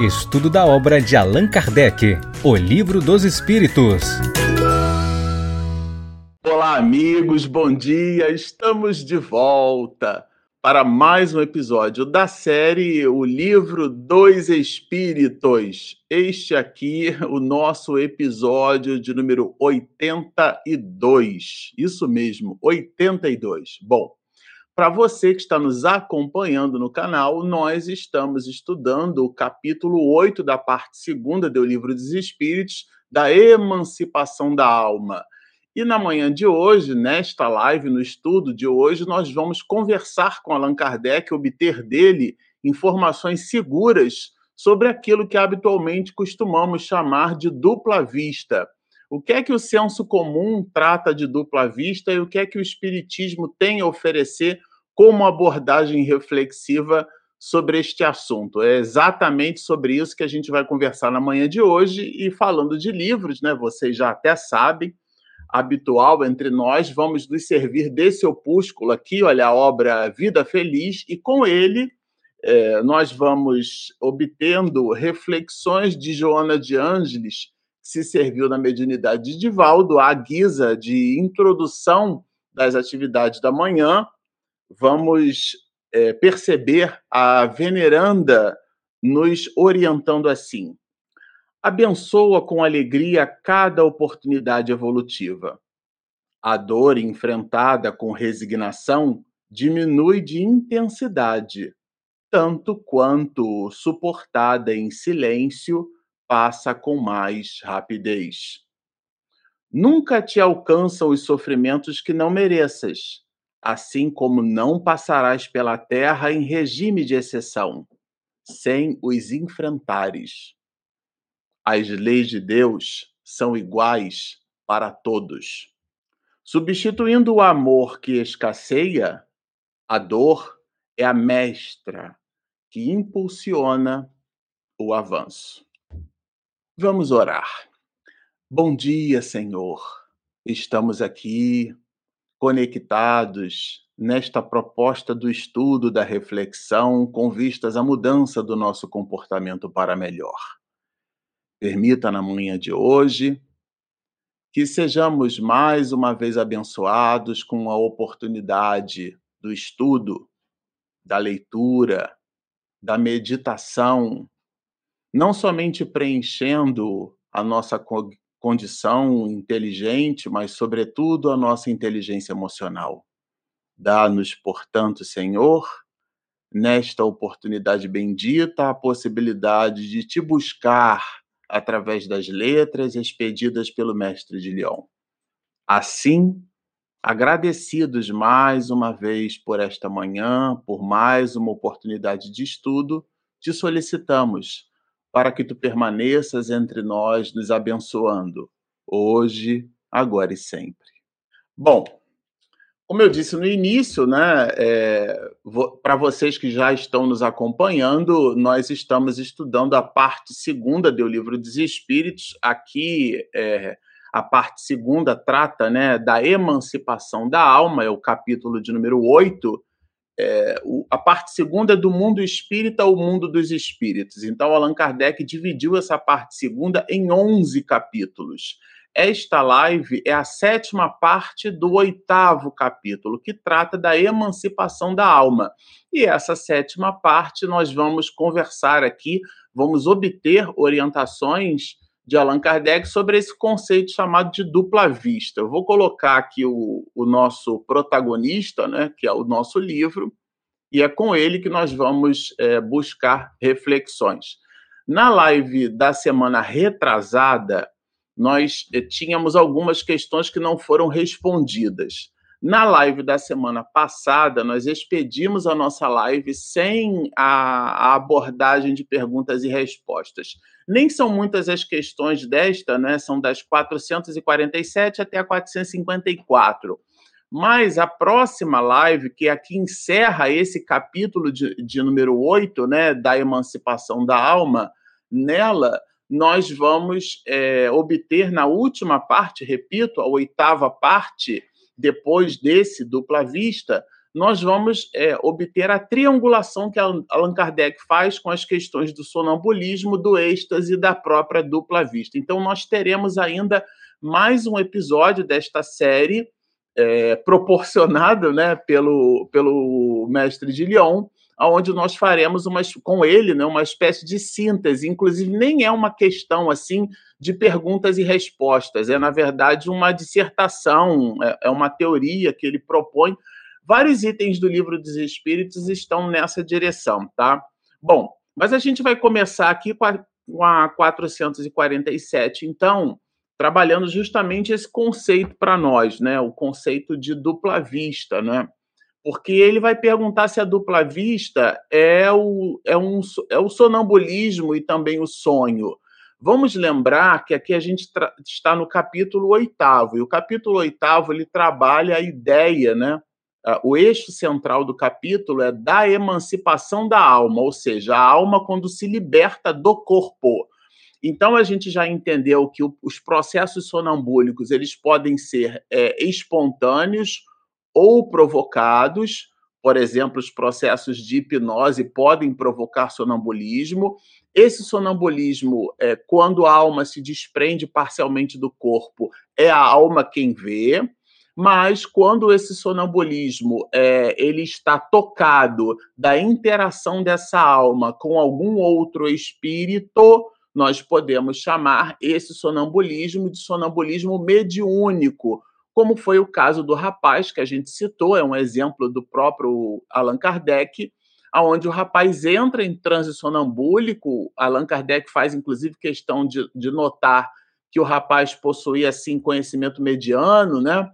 Estudo da obra de Allan Kardec, O Livro dos Espíritos. Olá, amigos, bom dia. Estamos de volta para mais um episódio da série O Livro dos Espíritos. Este aqui, o nosso episódio de número 82. Isso mesmo, 82. Bom, para você que está nos acompanhando no canal, nós estamos estudando o capítulo 8 da parte segunda do Livro dos Espíritos, da emancipação da alma. E na manhã de hoje, nesta live, no estudo de hoje, nós vamos conversar com Allan Kardec, obter dele informações seguras sobre aquilo que habitualmente costumamos chamar de dupla vista. O que é que o senso comum trata de dupla vista e o que é que o Espiritismo tem a oferecer como abordagem reflexiva sobre este assunto. É exatamente sobre isso que a gente vai conversar na manhã de hoje e falando de livros, né? Vocês já até sabem, habitual entre nós, vamos nos servir desse opúsculo aqui, olha a obra Vida Feliz e com ele é, nós vamos obtendo reflexões de Joana de Ângeles, que se serviu na mediunidade de Divaldo, à guisa de introdução das atividades da manhã, vamos é, perceber a veneranda nos orientando assim: abençoa com alegria cada oportunidade evolutiva. A dor enfrentada com resignação diminui de intensidade, tanto quanto suportada em silêncio passa com mais rapidez. Nunca te alcançam os sofrimentos que não mereças assim como não passarás pela terra em regime de exceção, sem os enfrentares. As leis de Deus são iguais para todos. Substituindo o amor que escasseia, a dor é a mestra que impulsiona o avanço. Vamos orar. Bom dia, Senhor. Estamos aqui conectados nesta proposta do estudo, da reflexão, com vistas à mudança do nosso comportamento para melhor. Permita na manhã de hoje que sejamos mais uma vez abençoados com a oportunidade do estudo, da leitura, da meditação, não somente preenchendo a nossa condição inteligente, mas, sobretudo, a nossa inteligência emocional. Dá-nos, portanto, Senhor, nesta oportunidade bendita, a possibilidade de te buscar através das letras expedidas pelo Mestre de Lyon. Assim, agradecidos mais uma vez por esta manhã, por mais uma oportunidade de estudo, te solicitamos para que tu permaneças entre nós, nos abençoando, hoje, agora e sempre. Bom, como eu disse no início, né, é, para vocês que já estão nos acompanhando, nós estamos estudando a parte segunda do livro dos Espíritos. Aqui, é, a parte segunda trata né, da emancipação da alma, é o capítulo de número 8, é, o, a parte segunda é do mundo espírita ao mundo dos espíritos. Então, Allan Kardec dividiu essa parte segunda em 11 capítulos. Esta live é a sétima parte do oitavo capítulo, que trata da emancipação da alma. E essa sétima parte nós vamos conversar aqui, vamos obter orientações de Allan Kardec sobre esse conceito chamado de dupla vista. Eu vou colocar aqui o, o nosso protagonista, né, que é o nosso livro, e é com ele que nós vamos é, buscar reflexões. Na live da semana retrasada, nós eh, tínhamos algumas questões que não foram respondidas. Na live da semana passada, nós expedimos a nossa live sem a, a, abordagem de perguntas e respostas. Nem são muitas as questões desta, né? São das 447 até a 454. Mas a próxima live, que aqui encerra esse capítulo de, de número 8, né, da emancipação da alma, nela nós vamos é, obter na última parte, repito, a oitava parte, depois desse dupla vista, nós vamos é, obter a triangulação que Allan Kardec faz com as questões do sonambulismo, do êxtase e da própria dupla vista. Então, nós teremos ainda mais um episódio desta série, é, proporcionado né, pelo, pelo mestre de Lyon, onde nós faremos uma, com ele né, uma espécie de síntese. Inclusive, nem é uma questão assim de perguntas e respostas, é, na verdade, uma dissertação, é, é uma teoria que ele propõe. Vários itens do livro dos Espíritos estão nessa direção, tá? Bom, mas a gente vai começar aqui com a, com a 447, então, trabalhando justamente esse conceito para nós, né? O conceito de dupla vista, né? Porque ele vai perguntar se a dupla vista é o, é, um, é o sonambulismo e também o sonho. Vamos lembrar que aqui a gente está no capítulo oitavo, e o capítulo oitavo ele trabalha a ideia, né? O eixo central do capítulo é da emancipação da alma, ou seja, a alma quando se liberta do corpo. Então a gente já entendeu que os processos sonambúlicos eles podem ser é, espontâneos ou provocados, por exemplo, os processos de hipnose podem provocar sonambulismo. Esse sonambulismo, é, quando a alma se desprende parcialmente do corpo, é a alma quem vê. Mas quando esse sonambulismo é, ele está tocado da interação dessa alma com algum outro espírito, nós podemos chamar esse sonambulismo de sonambulismo mediúnico, como foi o caso do rapaz que a gente citou, é um exemplo do próprio Allan Kardec, aonde o rapaz entra em transe sonambúlico. Allan Kardec faz, inclusive, questão de, de notar que o rapaz possuía, assim, conhecimento mediano, né?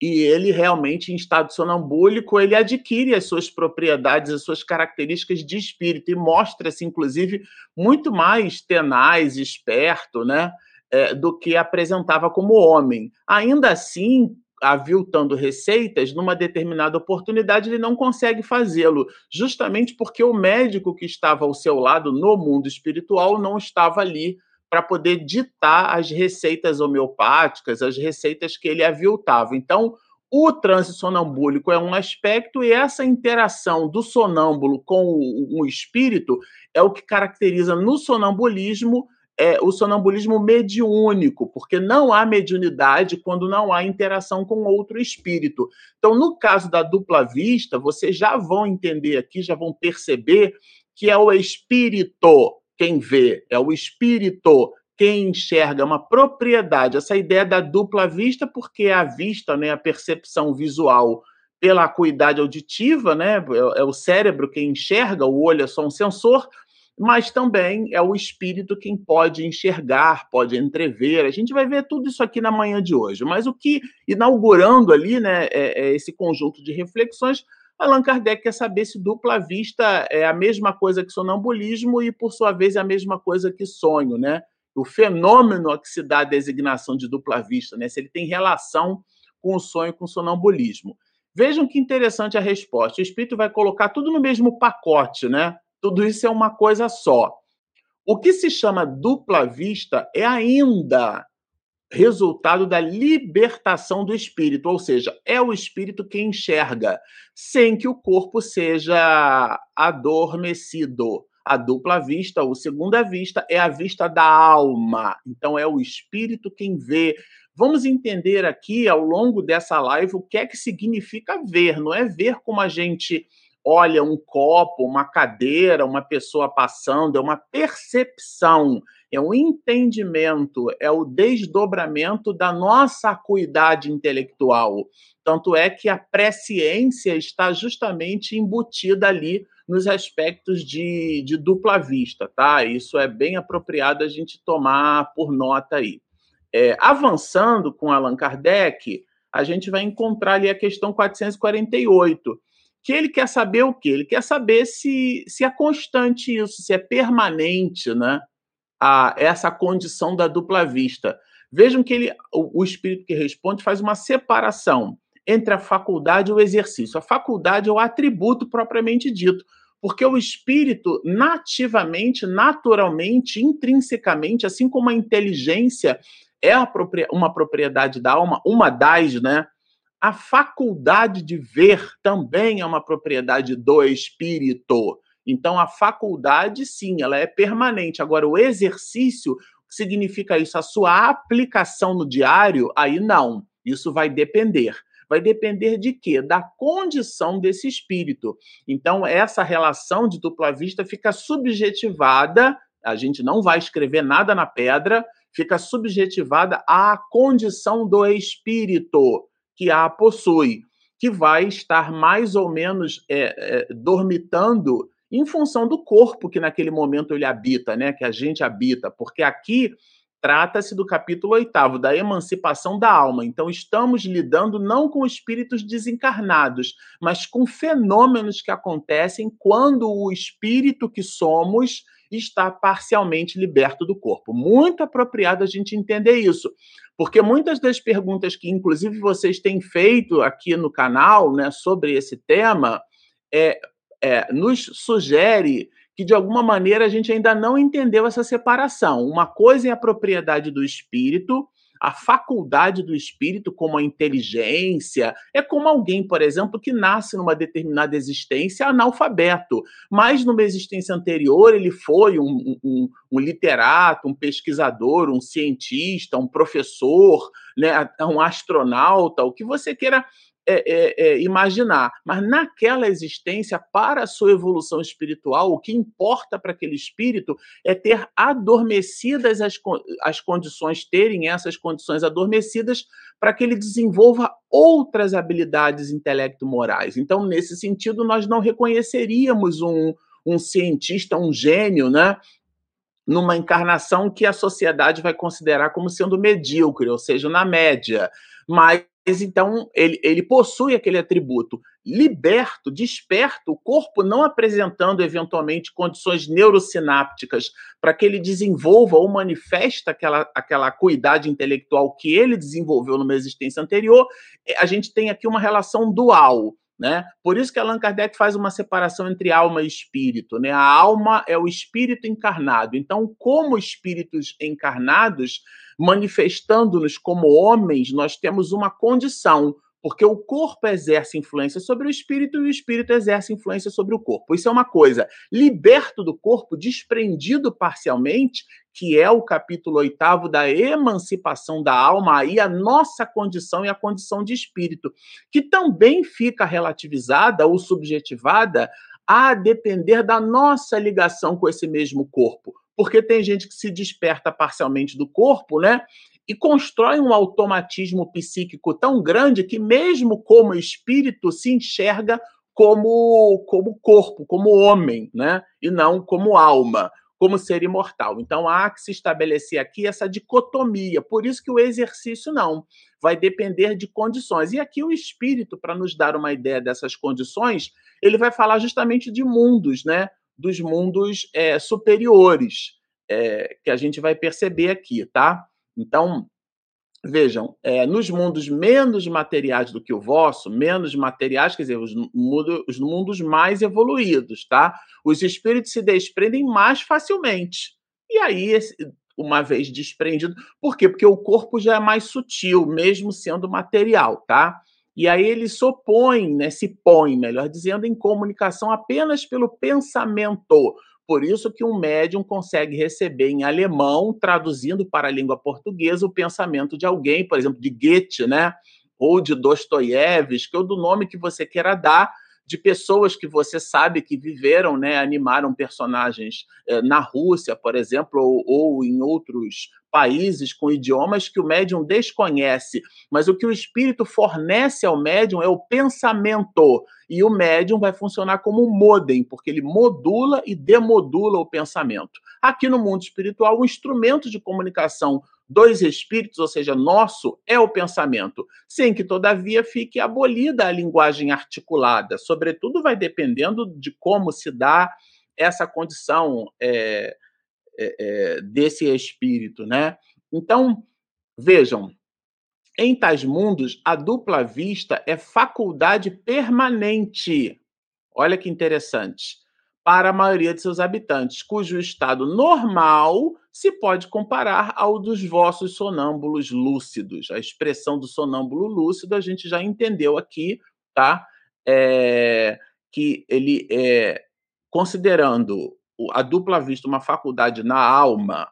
E ele realmente, em estado sonambúlico, ele adquire as suas propriedades, as suas características de espírito e mostra-se, inclusive, muito mais tenaz, esperto, né? É, do que apresentava como homem. Ainda assim, aviltando receitas, numa determinada oportunidade ele não consegue fazê-lo, justamente porque o médico que estava ao seu lado no mundo espiritual não estava ali para poder ditar as receitas homeopáticas, as receitas que ele aviltava. Então, o transe sonambúlico é um aspecto e essa interação do sonâmbulo com o, o espírito é o que caracteriza no sonambulismo é, o sonambulismo mediúnico, porque não há mediunidade quando não há interação com outro espírito. Então, no caso da dupla vista, vocês já vão entender aqui, já vão perceber que é o espírito quem vê, é o espírito quem enxerga, é uma propriedade. Essa ideia da dupla vista, porque a vista, né, a percepção visual pela acuidade auditiva, né, é, é o cérebro quem enxerga, o olho é só um sensor, mas também é o espírito quem pode enxergar, pode entrever. A gente vai ver tudo isso aqui na manhã de hoje. Mas o que, inaugurando ali né, é, é esse conjunto de reflexões, Allan Kardec quer saber se dupla vista é a mesma coisa que sonambulismo e, por sua vez, é a mesma coisa que sonho, né? O fenômeno a que se dá a designação de dupla vista, né? Se ele tem relação com o sonho, com o sonambulismo. Vejam que interessante a resposta. O espírito vai colocar tudo no mesmo pacote, né? Tudo isso é uma coisa só. O que se chama dupla vista é ainda resultado da libertação do espírito, ou seja, é o espírito que enxerga, sem que o corpo seja adormecido. A dupla vista, ou segunda vista, é a vista da alma. Então é o espírito quem vê. Vamos entender aqui ao longo dessa live o que é que significa ver, não é ver como a gente olha um copo, uma cadeira, uma pessoa passando, é uma percepção, é um entendimento, é o desdobramento da nossa acuidade intelectual. Tanto é que a presciência está justamente embutida ali nos aspectos de, de dupla vista, tá? Isso é bem apropriado a gente tomar por nota aí. É, avançando com Allan Kardec, a gente vai encontrar ali a questão 448, que ele quer saber o quê? Ele quer saber se, se é constante isso, se é permanente, né? A, essa condição da dupla vista. Vejam que ele, o, o espírito que responde faz uma separação entre a faculdade e o exercício. A faculdade é o atributo propriamente dito, porque o espírito nativamente, naturalmente, intrinsecamente, assim como a inteligência é uma propriedade da alma, uma das, né? A faculdade de ver também é uma propriedade do espírito. Então, a faculdade, sim, ela é permanente. Agora, o exercício, significa isso? A sua aplicação no diário, aí não. Isso vai depender. Vai depender de quê? Da condição desse espírito. Então, essa relação de dupla vista fica subjetivada, a gente não vai escrever nada na pedra, fica subjetivada à condição do espírito que a possui, que vai estar mais ou menos é, é, dormitando em função do corpo que naquele momento ele habita, né? Que a gente habita, porque aqui trata-se do capítulo oitavo, da emancipação da alma. Então, estamos lidando não com espíritos desencarnados, mas com fenômenos que acontecem quando o espírito que somos está parcialmente liberto do corpo. Muito apropriado a gente entender isso, porque muitas das perguntas que, inclusive, vocês têm feito aqui no canal né, sobre esse tema é, é, nos sugere que, de alguma maneira, a gente ainda não entendeu essa separação. Uma coisa é a propriedade do espírito a faculdade do espírito, como a inteligência, é como alguém, por exemplo, que nasce numa determinada existência analfabeto, mas numa existência anterior ele foi um, um, um literato, um pesquisador, um cientista, um professor, né, um astronauta, o que você queira é, é, é, imaginar. Mas naquela existência, para a sua evolução espiritual, o que importa para aquele espírito é ter adormecidas as, as condições, terem essas condições adormecidas para que ele desenvolva outras habilidades intelecto-morais. Então, nesse sentido, nós não reconheceríamos um, um cientista, um gênio, né? numa encarnação que a sociedade vai considerar como sendo medíocre, ou seja, na média. Mas então ele, ele possui aquele atributo. Liberto, desperto, o corpo não apresentando eventualmente condições neurosinápticas para que ele desenvolva ou manifesta aquela, aquela acuidade intelectual que ele desenvolveu numa existência anterior, a gente tem aqui uma relação dual. Né? Por isso que Allan Kardec faz uma separação entre alma e espírito. Né? A alma é o espírito encarnado. Então, como espíritos encarnados, manifestando-nos como homens, nós temos uma condição, porque o corpo exerce influência sobre o espírito e o espírito exerce influência sobre o corpo. Isso é uma coisa. Liberto do corpo, desprendido parcialmente, que é o capítulo oitavo da emancipação da alma, aí a nossa condição e a condição de espírito, que também fica relativizada ou subjetivada a depender da nossa ligação com esse mesmo corpo porque tem gente que se desperta parcialmente do corpo, né? E constrói um automatismo psíquico tão grande que, mesmo como espírito, se enxerga como, como corpo, como homem, né? E não como alma, como ser imortal. Então há que se estabelecer aqui essa dicotomia. Por isso que o exercício não vai depender de condições. E aqui o espírito, para nos dar uma ideia dessas condições, ele vai falar justamente de mundos, né? Dos mundos é, superiores, é, que a gente vai perceber aqui, tá? Então, vejam, é, nos mundos menos materiais do que o vosso, menos materiais, quer dizer, os, os mundos mais evoluídos, tá? Os espíritos se desprendem mais facilmente. E aí, uma vez desprendido, por quê? Porque o corpo já é mais sutil, mesmo sendo material, tá? E aí ele se opõe, né, se põe, melhor dizendo, em comunicação apenas pelo pensamento. Por isso que um médium consegue receber em alemão, traduzindo para a língua portuguesa, o pensamento de alguém, por exemplo, de Goethe, né? ou de Dostoiévski, ou do nome que você queira dar, de pessoas que você sabe que viveram, né, animaram personagens eh, na Rússia, por exemplo, ou, ou em outros países com idiomas que o médium desconhece, mas o que o espírito fornece ao médium é o pensamento. E o médium vai funcionar como um modem, porque ele modula e demodula o pensamento. Aqui no mundo espiritual, o instrumento de comunicação dos espíritos, ou seja, nosso, é o pensamento, sem que, todavia, fique abolida a linguagem articulada. Sobretudo, vai dependendo de como se dá essa condição é, é, é, desse espírito, né? Então, vejam, em tais mundos, a dupla vista é faculdade permanente. Olha que interessante para a maioria de seus habitantes, cujo estado normal se pode comparar ao dos vossos sonâmbulos lúcidos. A expressão do sonâmbulo lúcido a gente já entendeu aqui, tá? É, que ele é considerando a dupla vista uma faculdade na alma,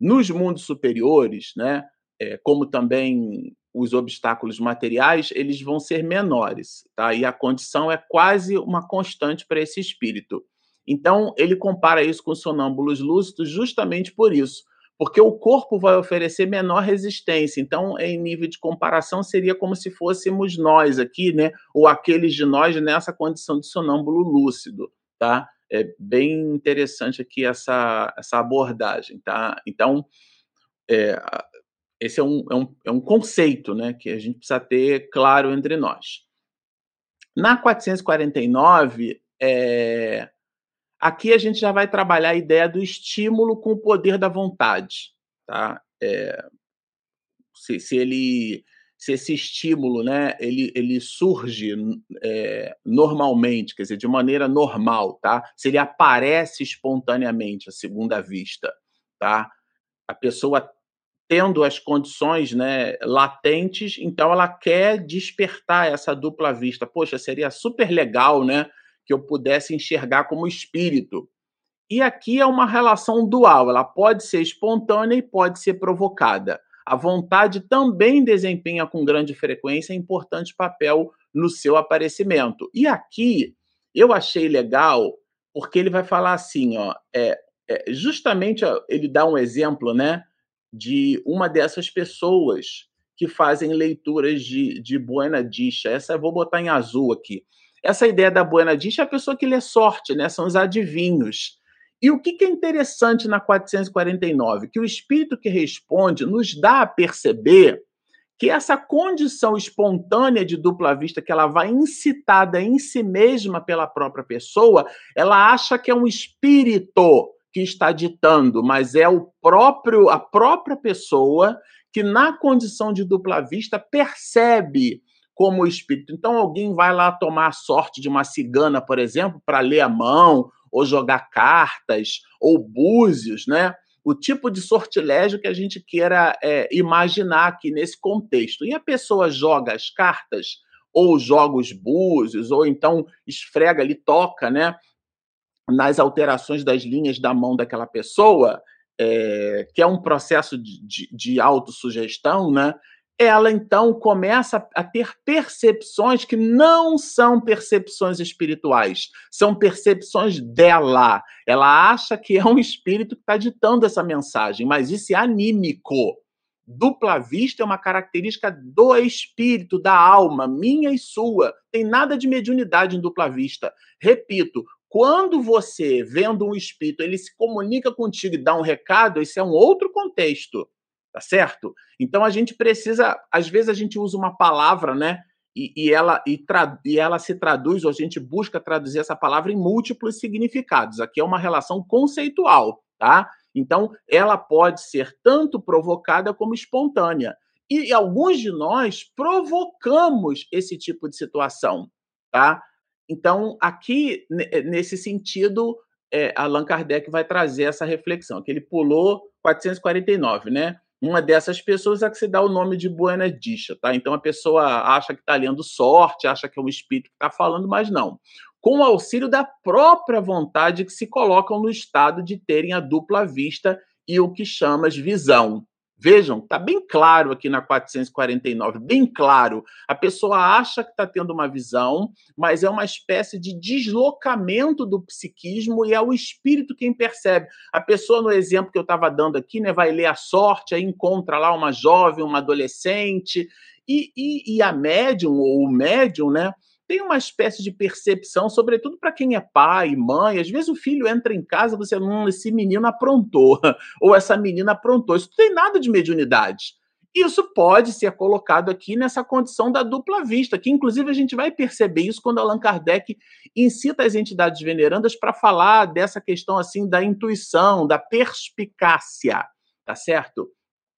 nos mundos superiores, né? É, como também os obstáculos materiais, eles vão ser menores, tá? E a condição é quase uma constante para esse espírito. Então, ele compara isso com sonâmbulos lúcidos justamente por isso, porque o corpo vai oferecer menor resistência. Então, em nível de comparação, seria como se fôssemos nós aqui, né? Ou aqueles de nós nessa condição de sonâmbulo lúcido, tá? É bem interessante aqui essa, essa abordagem, tá? Então, é, esse é um, é, um, é um conceito, né? Que a gente precisa ter claro entre nós. Na 449, é, Aqui a gente já vai trabalhar a ideia do estímulo com o poder da vontade, tá? É, se, se, ele, se esse estímulo, né, ele, ele surge é, normalmente, quer dizer, de maneira normal, tá? Se ele aparece espontaneamente à segunda vista, tá? A pessoa tendo as condições né, latentes, então ela quer despertar essa dupla vista. Poxa, seria super legal, né? Que eu pudesse enxergar como espírito. E aqui é uma relação dual, ela pode ser espontânea e pode ser provocada. A vontade também desempenha com grande frequência importante papel no seu aparecimento. E aqui eu achei legal, porque ele vai falar assim, ó, é, é justamente ó, ele dá um exemplo, né, de uma dessas pessoas que fazem leituras de, de Buena Dicha. Essa eu vou botar em azul aqui. Essa ideia da Buena Dicha é a pessoa que lê sorte, né? São os adivinhos. E o que, é interessante na 449? Que o espírito que responde nos dá a perceber que essa condição espontânea de dupla vista que ela vai incitada em si mesma pela própria pessoa, ela acha que é um espírito que está ditando, mas é o próprio a própria pessoa que na condição de dupla vista percebe como espírito. Então, alguém vai lá tomar a sorte de uma cigana, por exemplo, para ler a mão, ou jogar cartas, ou búzios, né? O tipo de sortilégio que a gente queira é, imaginar aqui nesse contexto. E a pessoa joga as cartas, ou joga os búzios, ou então esfrega ali, toca, né? Nas alterações das linhas da mão daquela pessoa, é, que é um processo de, de, de autossugestão, né? Ela então começa a ter percepções que não são percepções espirituais, são percepções dela. Ela acha que é um espírito que está ditando essa mensagem, mas isso é anímico. Dupla vista é uma característica do espírito, da alma, minha e sua. Tem nada de mediunidade em dupla vista. Repito, quando você, vendo um espírito, ele se comunica contigo e dá um recado, esse é um outro contexto tá certo? Então a gente precisa, às vezes a gente usa uma palavra, né? E, e ela, e, e ela se traduz, ou a gente busca traduzir essa palavra em múltiplos significados. Aqui é uma relação conceitual, tá? Então, ela pode ser tanto provocada como espontânea. E, alguns de nós provocamos esse tipo de situação, tá? Então, aqui, nesse sentido, é, Allan Kardec vai trazer essa reflexão, que ele pulou 449, né? Uma dessas pessoas é que se dá o nome de Buena Dicha, tá? Então a pessoa acha que está lendo sorte, acha que é um espírito que está falando, mas não. Com o auxílio da própria vontade que se colocam no estado de terem a dupla vista e o que chamas visão. Vejam, está bem claro aqui na 449, bem claro. A pessoa acha que está tendo uma visão, mas é uma espécie de deslocamento do psiquismo e é o espírito quem percebe. A pessoa, no exemplo que eu estava dando aqui, né, vai ler a sorte, aí encontra lá uma jovem, uma adolescente, e, e, e a médium, ou o médium, né? Tem uma espécie de percepção, sobretudo para quem é pai, mãe. Às vezes o filho entra em casa, você, hum, esse menino aprontou, ou essa menina aprontou. Isso não tem nada de mediunidade. Isso pode ser colocado aqui nessa condição da dupla vista, que inclusive a gente vai perceber isso quando Allan Kardec incita as entidades venerandas para falar dessa questão assim da intuição, da perspicácia, tá certo?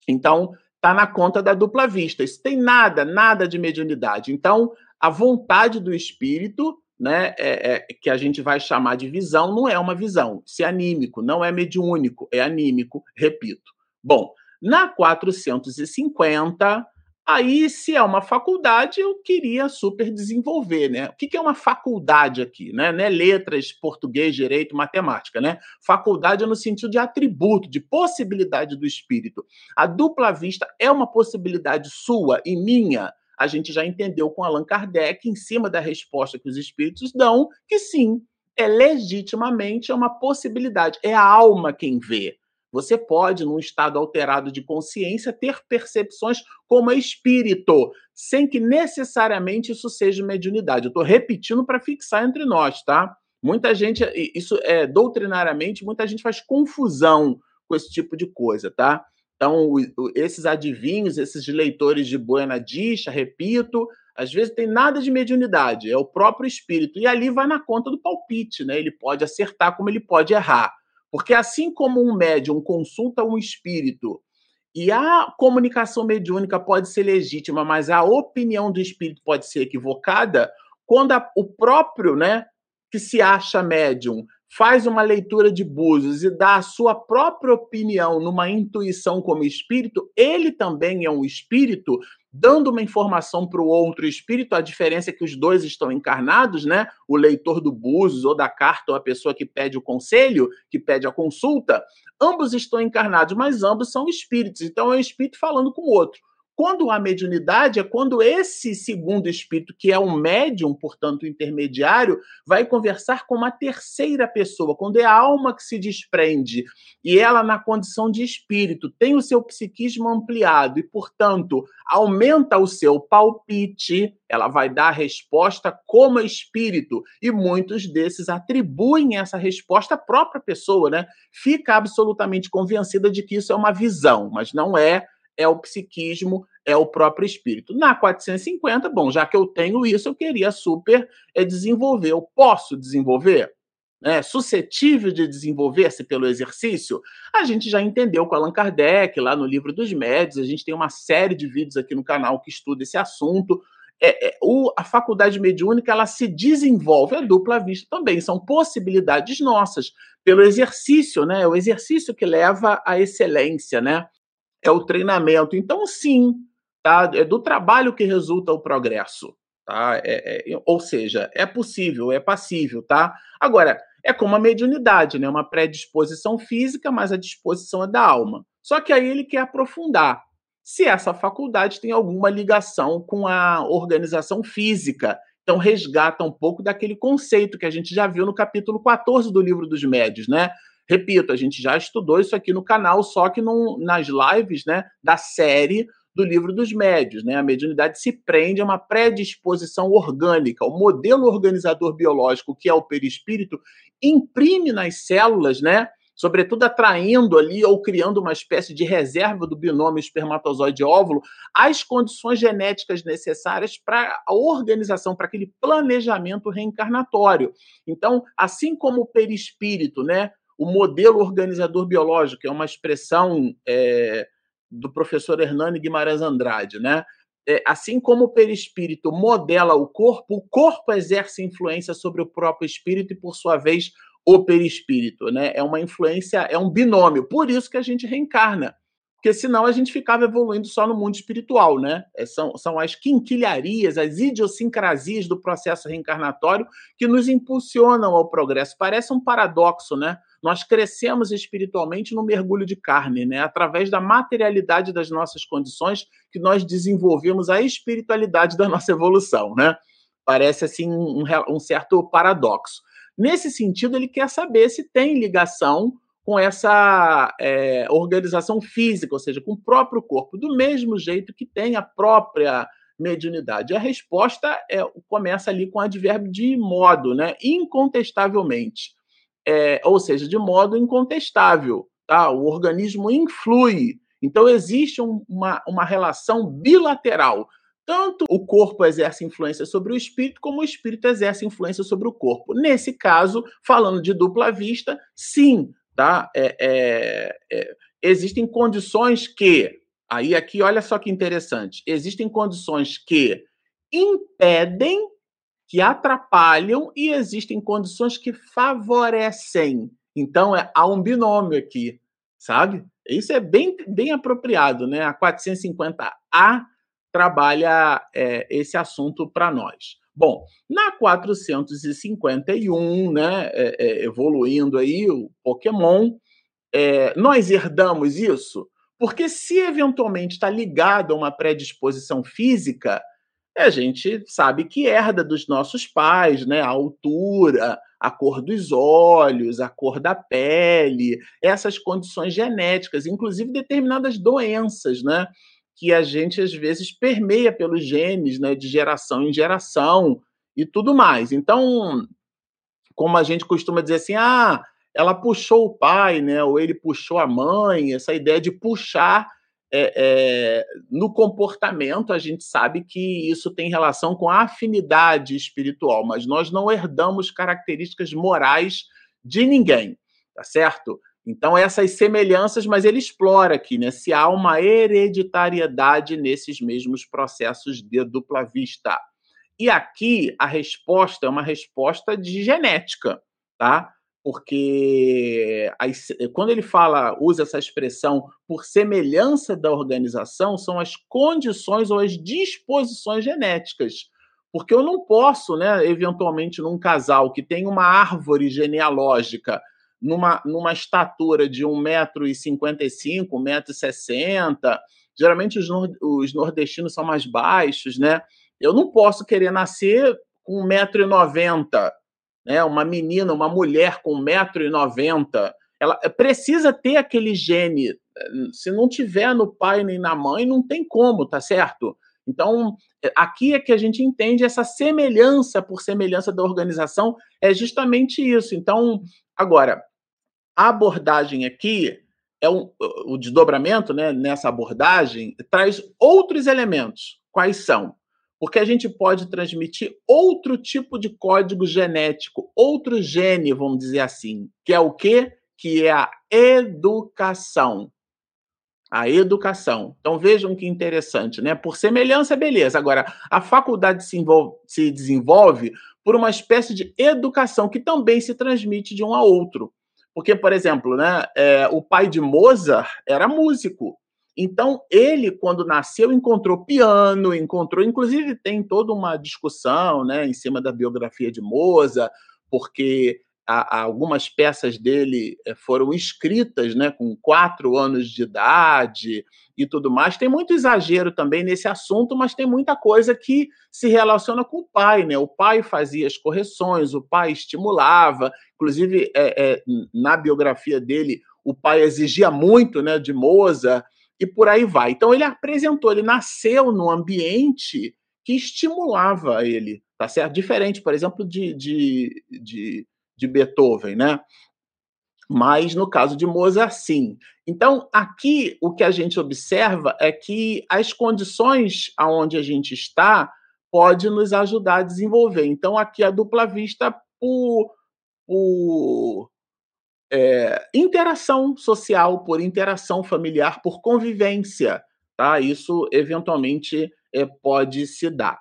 Então, tá na conta da dupla vista. Isso tem nada, nada de mediunidade. Então, a vontade do espírito, né, é, é, que a gente vai chamar de visão, não é uma visão. Se é anímico, não é mediúnico, é anímico, repito. Bom, na 450, Aí, se é uma faculdade, eu queria super desenvolver, né? O que é uma faculdade aqui, né? É letras, português, direito, matemática, né? Faculdade é no sentido de atributo, de possibilidade do espírito. A dupla vista é uma possibilidade sua e minha. A gente já entendeu com Allan Kardec, em cima da resposta que os espíritos dão, que sim, é legitimamente uma possibilidade. É a alma quem vê. Você pode, num estado alterado de consciência, ter percepções como espírito, sem que necessariamente isso seja mediunidade. Eu estou repetindo para fixar entre nós, tá? Muita gente, isso é doutrinariamente, muita gente faz confusão com esse tipo de coisa, tá? Então, esses adivinhos, esses leitores de Buena Dicha, repito, às vezes tem nada de mediunidade, é o próprio espírito. E ali vai na conta do palpite, né? Ele pode acertar como ele pode errar. Porque assim como um médium consulta um espírito e a comunicação mediúnica pode ser legítima, mas a opinião do espírito pode ser equivocada, quando a, o próprio, né, que se acha médium, faz uma leitura de búzios e dá a sua própria opinião numa intuição como espírito, ele também é um espírito dando uma informação para o outro espírito, a diferença é que os dois estão encarnados, né? O leitor do Búzios ou da carta ou a pessoa que pede o conselho, que pede a consulta, ambos estão encarnados, mas ambos são espíritos. Então é um espírito falando com o outro. Quando há mediunidade, é quando esse segundo espírito, que é um médium, portanto, intermediário, vai conversar com uma terceira pessoa, quando é a alma que se desprende e ela, na condição de espírito, tem o seu psiquismo ampliado e, portanto, aumenta o seu palpite, ela vai dar a resposta como espírito, e muitos desses atribuem essa resposta à própria pessoa, né? Fica absolutamente convencida de que isso é uma visão, mas não é é o psiquismo, é o próprio espírito. Na 450, bom, já que eu tenho isso, eu queria super é, desenvolver. Eu posso desenvolver? É, suscetível de desenvolver-se pelo exercício, a gente já entendeu com Allan Kardec, lá no livro dos médios, a gente tem uma série de vídeos aqui no canal que estuda esse assunto. É, é, o, a faculdade mediúnica ela se desenvolve a dupla vista também, são possibilidades nossas, pelo exercício, né? O exercício que leva à excelência, né? É o treinamento. Então, sim, tá? é do trabalho que resulta o progresso. Tá? É, é, ou seja, é possível, é passível. Tá? Agora, é como a mediunidade, né? uma predisposição física, mas a disposição é da alma. Só que aí ele quer aprofundar. Se essa faculdade tem alguma ligação com a organização física. Então, resgata um pouco daquele conceito que a gente já viu no capítulo 14 do livro dos médios, né? Repito, a gente já estudou isso aqui no canal, só que num, nas lives né, da série do livro dos médios. Né? A mediunidade se prende a uma predisposição orgânica. O modelo organizador biológico, que é o perispírito, imprime nas células, né? sobretudo atraindo ali ou criando uma espécie de reserva do binômio espermatozoide-óvulo, as condições genéticas necessárias para a organização, para aquele planejamento reencarnatório. Então, assim como o perispírito, né, o modelo organizador biológico, é uma expressão é, do professor Hernani Guimarães Andrade, né? É, assim como o perispírito modela o corpo, o corpo exerce influência sobre o próprio espírito e, por sua vez, o perispírito, né? É uma influência, é um binômio. Por isso que a gente reencarna porque senão a gente ficava evoluindo só no mundo espiritual, né? É, são, são as quinquilharias, as idiosincrasias do processo reencarnatório que nos impulsionam ao progresso. Parece um paradoxo, né? Nós crescemos espiritualmente no mergulho de carne, né? Através da materialidade das nossas condições que nós desenvolvemos a espiritualidade da nossa evolução, né? Parece assim um, um certo paradoxo. Nesse sentido, ele quer saber se tem ligação com essa é, organização física, ou seja, com o próprio corpo, do mesmo jeito que tem a própria mediunidade. A resposta é, começa ali com o advérbio de modo, né? incontestavelmente. É, ou seja, de modo incontestável. Tá? O organismo influi. Então, existe um, uma, uma relação bilateral. Tanto o corpo exerce influência sobre o espírito, como o espírito exerce influência sobre o corpo. Nesse caso, falando de dupla vista, sim, tá? É, é, é, existem condições que, aí aqui olha só que interessante, existem condições que impedem que atrapalham e existem condições que favorecem. Então, é, há um binômio aqui, sabe? Isso é bem, bem apropriado, né? A 450A trabalha é, esse assunto para nós. Bom, na 451, né, é, é, evoluindo aí o Pokémon, é, nós herdamos isso, porque se eventualmente está ligado a uma predisposição física, a gente sabe que herda dos nossos pais, né? A altura, a cor dos olhos, a cor da pele, essas condições genéticas, inclusive determinadas doenças, né? Que a gente às vezes permeia pelos genes, né? De geração em geração e tudo mais. Então, como a gente costuma dizer assim, ah, ela puxou o pai, né? Ou ele puxou a mãe, essa ideia de puxar é, é, no comportamento, a gente sabe que isso tem relação com a afinidade espiritual, mas nós não herdamos características morais de ninguém, tá certo? Então, essas semelhanças, mas ele explora aqui, né? Se há uma hereditariedade nesses mesmos processos de dupla vista. E aqui a resposta é uma resposta de genética, tá? Porque quando ele fala, usa essa expressão por semelhança da organização, são as condições ou as disposições genéticas. Porque eu não posso, né, eventualmente, num casal que tem uma árvore genealógica numa, numa estatura de 1,55m, 1,60m, geralmente os, os nordestinos são mais baixos, né? Eu não posso querer nascer com 1,90m né? Uma menina, uma mulher com 1,90m, ela precisa ter aquele gene. Se não tiver no pai nem na mãe, não tem como, tá certo? Então, aqui é que a gente entende essa semelhança por semelhança da organização, é justamente isso. Então, agora, a abordagem aqui é um, o desdobramento né, nessa abordagem traz outros elementos. Quais são? Porque a gente pode transmitir outro tipo de código genético, outro gene, vamos dizer assim, que é o quê? Que é a educação. A educação. Então vejam que interessante, né? Por semelhança, beleza. Agora, a faculdade se, envolve, se desenvolve por uma espécie de educação que também se transmite de um a outro. Porque, por exemplo, né, é, o pai de Mozart era músico. Então, ele, quando nasceu, encontrou piano, encontrou, inclusive tem toda uma discussão né, em cima da biografia de Mozart, porque a, a algumas peças dele eh, foram escritas né, com quatro anos de idade e tudo mais. Tem muito exagero também nesse assunto, mas tem muita coisa que se relaciona com o pai. Né? O pai fazia as correções, o pai estimulava, inclusive é, é, na biografia dele, o pai exigia muito né, de Mozart e por aí vai. Então ele apresentou, ele nasceu num ambiente que estimulava ele, tá certo? Diferente, por exemplo, de, de, de, de Beethoven, né? Mas no caso de Mozart, sim. Então, aqui o que a gente observa é que as condições aonde a gente está pode nos ajudar a desenvolver. Então, aqui a dupla vista por, por é, interação social, por interação familiar, por convivência, tá? Isso eventualmente é, pode se dar.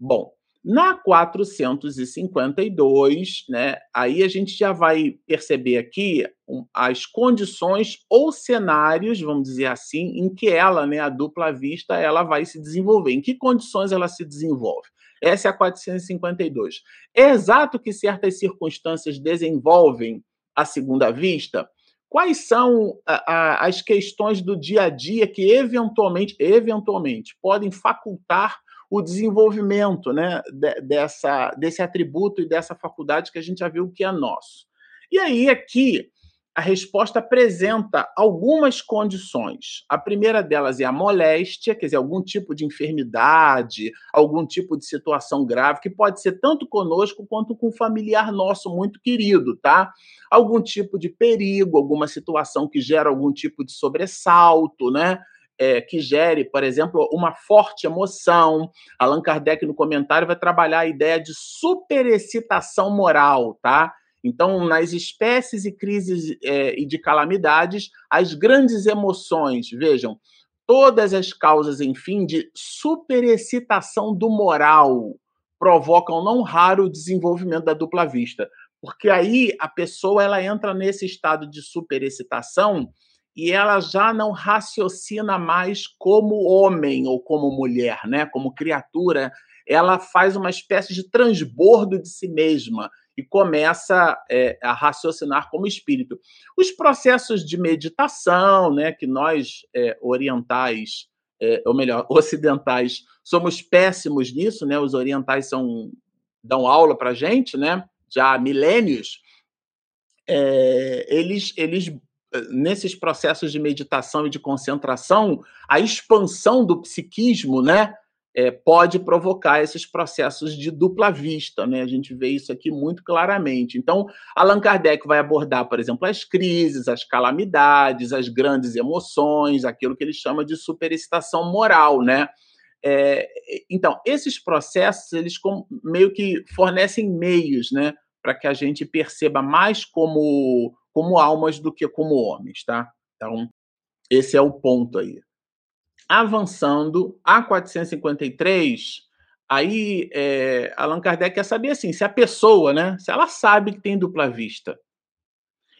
Bom, na 452, né, aí a gente já vai perceber aqui as condições ou cenários, vamos dizer assim, em que ela, né, a dupla vista, ela vai se desenvolver. Em que condições ela se desenvolve? Essa é a 452. É exato que certas circunstâncias desenvolvem à segunda vista, quais são a, a, as questões do dia a dia que eventualmente, eventualmente podem facultar o desenvolvimento né, de, dessa, desse atributo e dessa faculdade que a gente já viu que é nosso. E aí, aqui, a resposta apresenta algumas condições. A primeira delas é a moléstia, quer dizer, algum tipo de enfermidade, algum tipo de situação grave, que pode ser tanto conosco quanto com um familiar nosso muito querido, tá? Algum tipo de perigo, alguma situação que gera algum tipo de sobressalto, né? É, que gere, por exemplo, uma forte emoção. Allan Kardec, no comentário, vai trabalhar a ideia de superexcitação moral, tá? Então, nas espécies e crises é, e de calamidades, as grandes emoções, vejam, todas as causas, enfim, de superexcitação do moral provocam não raro o desenvolvimento da dupla vista, porque aí a pessoa ela entra nesse estado de superexcitação e ela já não raciocina mais como homem ou como mulher, né? Como criatura, ela faz uma espécie de transbordo de si mesma e começa é, a raciocinar como espírito. Os processos de meditação, né, que nós é, orientais, é, ou melhor, ocidentais, somos péssimos nisso, né? Os orientais são dão aula para gente, né? Já há milênios. É, eles, eles nesses processos de meditação e de concentração, a expansão do psiquismo, né, é, pode provocar esses processos de dupla vista, né? A gente vê isso aqui muito claramente. Então, Allan Kardec vai abordar, por exemplo, as crises, as calamidades, as grandes emoções, aquilo que ele chama de superexcitação moral, né? É, então, esses processos, eles meio que fornecem meios, né, para que a gente perceba mais como como almas do que como homens, tá? Então, esse é o ponto aí. Avançando, a 453, aí é, Allan Kardec quer saber assim, se a pessoa, né, se ela sabe que tem dupla vista.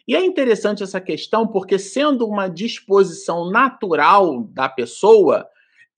E é interessante essa questão porque sendo uma disposição natural da pessoa,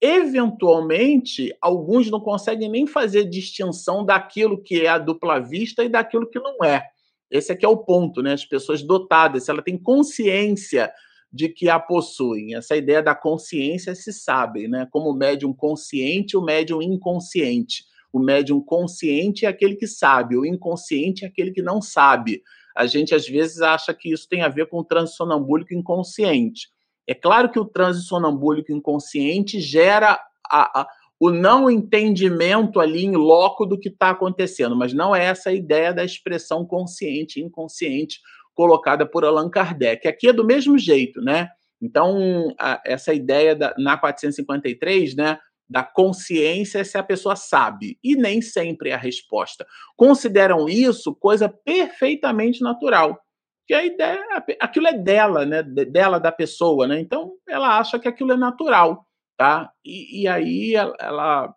eventualmente alguns não conseguem nem fazer distinção daquilo que é a dupla vista e daquilo que não é. Esse aqui é o ponto, né? As pessoas dotadas, se ela tem consciência de que a possuem. Essa ideia da consciência se sabe, né? Como o médium consciente o médium inconsciente. O médium consciente é aquele que sabe, o inconsciente é aquele que não sabe. A gente às vezes acha que isso tem a ver com o transe sonambúlico inconsciente. É claro que o transe sonambúlico inconsciente gera a, a o não entendimento ali em loco do que está acontecendo, mas não é essa a ideia da expressão consciente inconsciente colocada por Allan Kardec. Aqui é do mesmo jeito, né? Então, a, essa ideia da, na 453, né, da consciência se a pessoa sabe, e nem sempre é a resposta. Consideram isso coisa perfeitamente natural. Que a ideia, aquilo é dela, né? Dela, da pessoa, né? Então, ela acha que aquilo é natural tá? E, e aí ela, ela,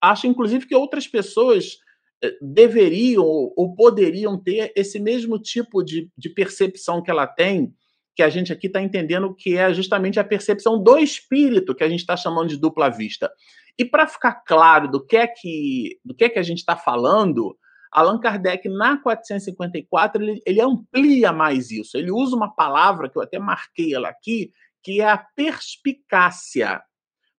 acha, inclusive, que outras pessoas deveriam ou poderiam ter esse mesmo tipo de, de percepção que ela tem, que a gente aqui está entendendo que é justamente a percepção do espírito, que a gente está chamando de dupla vista. E para ficar claro do que é que, do que, é que a gente está falando, Allan Kardec, na 454, ele, ele amplia mais isso. Ele usa uma palavra que eu até marquei ela aqui, que é a perspicácia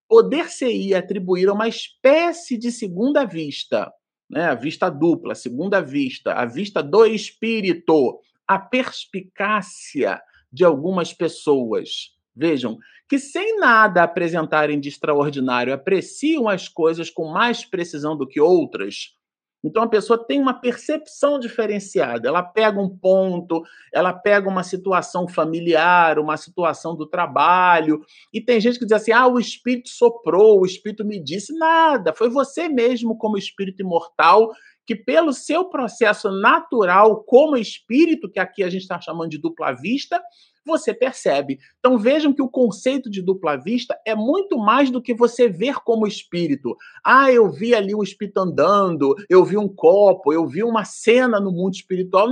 poder-se-ia atribuir a uma espécie de segunda vista, né? a vista dupla, a segunda vista, a vista do espírito, a perspicácia de algumas pessoas. Vejam, que sem nada apresentarem de extraordinário apreciam as coisas com mais precisão do que outras, então a pessoa tem uma percepção diferenciada. Ela pega um ponto, ela pega uma situação familiar, uma situação do trabalho, e tem gente que diz assim: "Ah, o espírito soprou, o espírito me disse nada, foi você mesmo como espírito imortal que pelo seu processo natural como espírito, que aqui a gente está chamando de dupla vista, você percebe. Então vejam que o conceito de dupla vista é muito mais do que você ver como espírito. Ah, eu vi ali um espírito andando, eu vi um copo, eu vi uma cena no mundo espiritual.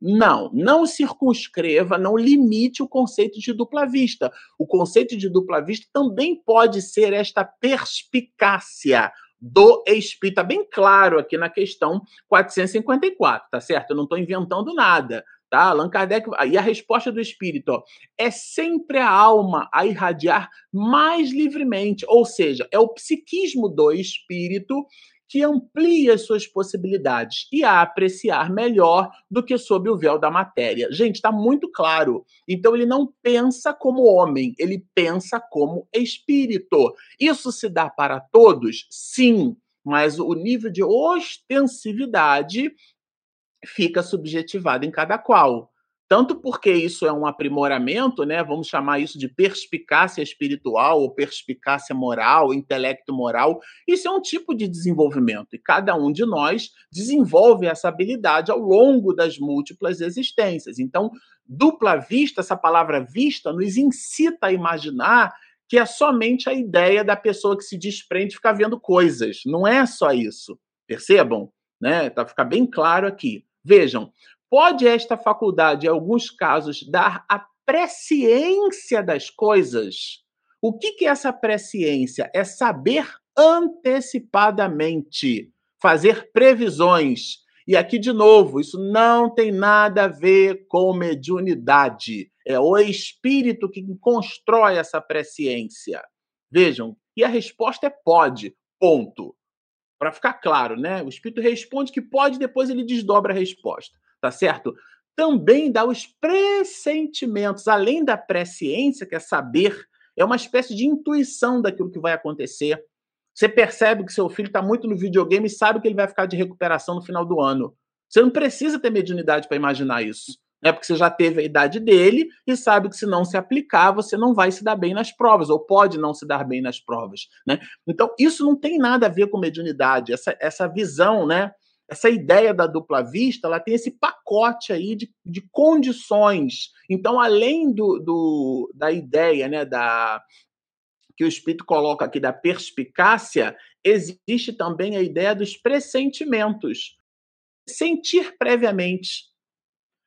Não, não circunscreva, não limite o conceito de dupla vista. O conceito de dupla vista também pode ser esta perspicácia do espírito. Está bem claro aqui na questão 454, tá certo? Eu não estou inventando nada. Tá? Allan Kardec, e a resposta do espírito ó, é sempre a alma a irradiar mais livremente, ou seja, é o psiquismo do espírito que amplia as suas possibilidades e a apreciar melhor do que sob o véu da matéria. Gente, está muito claro. Então ele não pensa como homem, ele pensa como espírito. Isso se dá para todos? Sim, mas o nível de ostensividade fica subjetivado em cada qual. Tanto porque isso é um aprimoramento, né? Vamos chamar isso de perspicácia espiritual ou perspicácia moral, intelecto moral. Isso é um tipo de desenvolvimento e cada um de nós desenvolve essa habilidade ao longo das múltiplas existências. Então, dupla vista, essa palavra vista, nos incita a imaginar que é somente a ideia da pessoa que se desprende ficar vendo coisas. Não é só isso. Percebam? Né? Tá ficar bem claro aqui. Vejam, pode esta faculdade, em alguns casos, dar a presciência das coisas? O que, que é essa presciência? É saber antecipadamente, fazer previsões. E aqui, de novo, isso não tem nada a ver com mediunidade. É o espírito que constrói essa presciência. Vejam, e a resposta é pode, ponto. Para ficar claro, né? O espírito responde que pode, depois ele desdobra a resposta, tá certo? Também dá os pressentimentos, além da presciência, que é saber, é uma espécie de intuição daquilo que vai acontecer. Você percebe que seu filho está muito no videogame e sabe que ele vai ficar de recuperação no final do ano. Você não precisa ter mediunidade para imaginar isso né? Porque você já teve a idade dele e sabe que se não se aplicar, você não vai se dar bem nas provas, ou pode não se dar bem nas provas, né? Então, isso não tem nada a ver com mediunidade, essa, essa visão, né? Essa ideia da dupla vista, ela tem esse pacote aí de, de condições. Então, além do, do, da ideia, né, da, que o Espírito coloca aqui da perspicácia, existe também a ideia dos pressentimentos. Sentir previamente.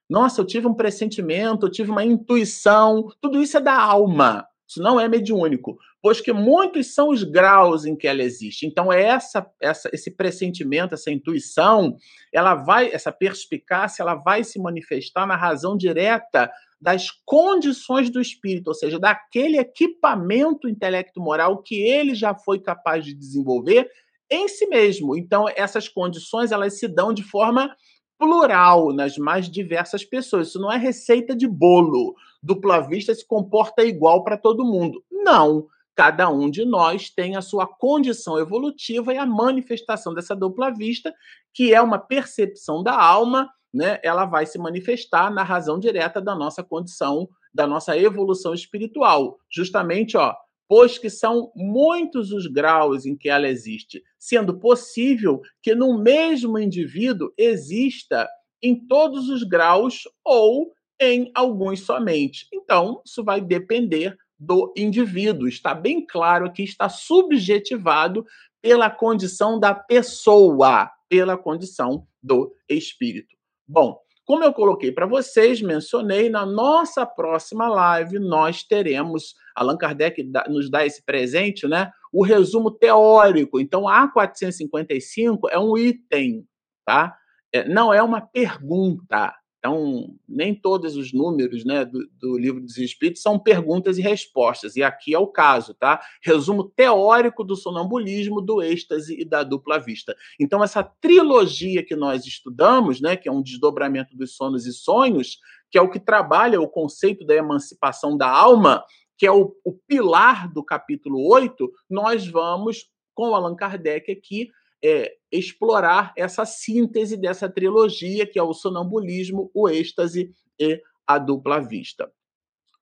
Nossa, eu tive um pressentimento, eu tive uma intuição. Tudo isso é da alma. Isso não é mediúnico, pois que muitos são os graus em que ela existe. Então, essa, essa, esse pressentimento, essa intuição, ela vai, essa perspicácia, ela vai se manifestar na razão direta das condições do espírito, ou seja, daquele equipamento intelecto-moral que ele já foi capaz de desenvolver em si mesmo. Então, essas condições elas se dão de forma plural nas mais diversas pessoas. Isso não é receita de bolo. Dupla vista se comporta igual para todo mundo. Não. Cada um de nós tem a sua condição evolutiva e a manifestação dessa dupla vista, que é uma percepção da alma, né? Ela vai se manifestar na razão direta da nossa condição, da nossa evolução espiritual. Justamente, ó, pois que são muitos os graus em que ela existe, sendo possível que no mesmo indivíduo exista em todos os graus ou em alguns somente. Então, isso vai depender do indivíduo. Está bem claro que está subjetivado pela condição da pessoa, pela condição do espírito. Bom, como eu coloquei para vocês, mencionei, na nossa próxima live nós teremos, Allan Kardec nos dá esse presente, né? O resumo teórico. Então, a 455 é um item, tá? É, não é uma pergunta. Então, nem todos os números né, do, do, livro dos Espíritos são perguntas e respostas, e aqui é o caso, tá? Resumo teórico do sonambulismo, do êxtase e da dupla vista. Então, essa trilogia que nós estudamos, né, que é um desdobramento dos sonos e sonhos, que é o que trabalha o conceito da emancipação da alma, que é o, o pilar do capítulo 8, nós vamos, com Allan Kardec aqui, é, explorar essa síntese dessa trilogia, que é o sonambulismo, o êxtase e a dupla vista.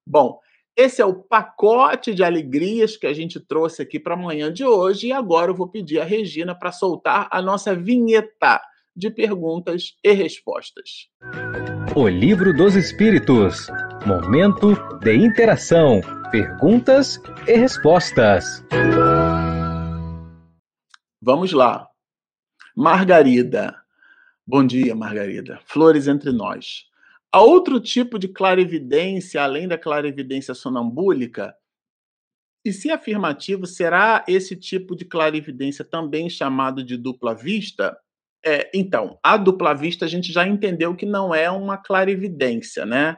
Bom, esse é o pacote de alegrias que a gente trouxe aqui para amanhã de hoje, e agora eu vou pedir a Regina para soltar a nossa vinheta de perguntas e respostas. O Livro dos Espíritos Momento de interação, perguntas e respostas. Vamos lá. Margarida. Bom dia, Margarida. Flores entre nós. Há outro tipo de clarividência além da clarividência sonambúlica? E se afirmativo, será esse tipo de clarividência também chamado de dupla vista? É, então, a dupla vista a gente já entendeu que não é uma clarividência, né?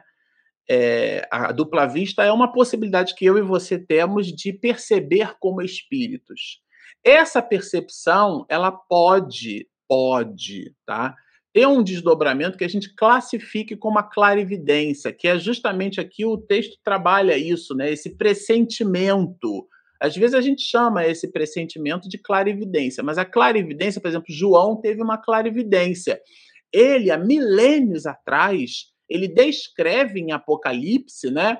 É, a dupla vista é uma possibilidade que eu e você temos de perceber como espíritos. Essa percepção, ela pode, pode, tá? Ter um desdobramento que a gente classifique como a clarividência, que é justamente aqui o texto trabalha isso, né? Esse pressentimento. Às vezes a gente chama esse pressentimento de clarividência, mas a clarividência, por exemplo, João teve uma clarividência. Ele, há milênios atrás, ele descreve em Apocalipse, né?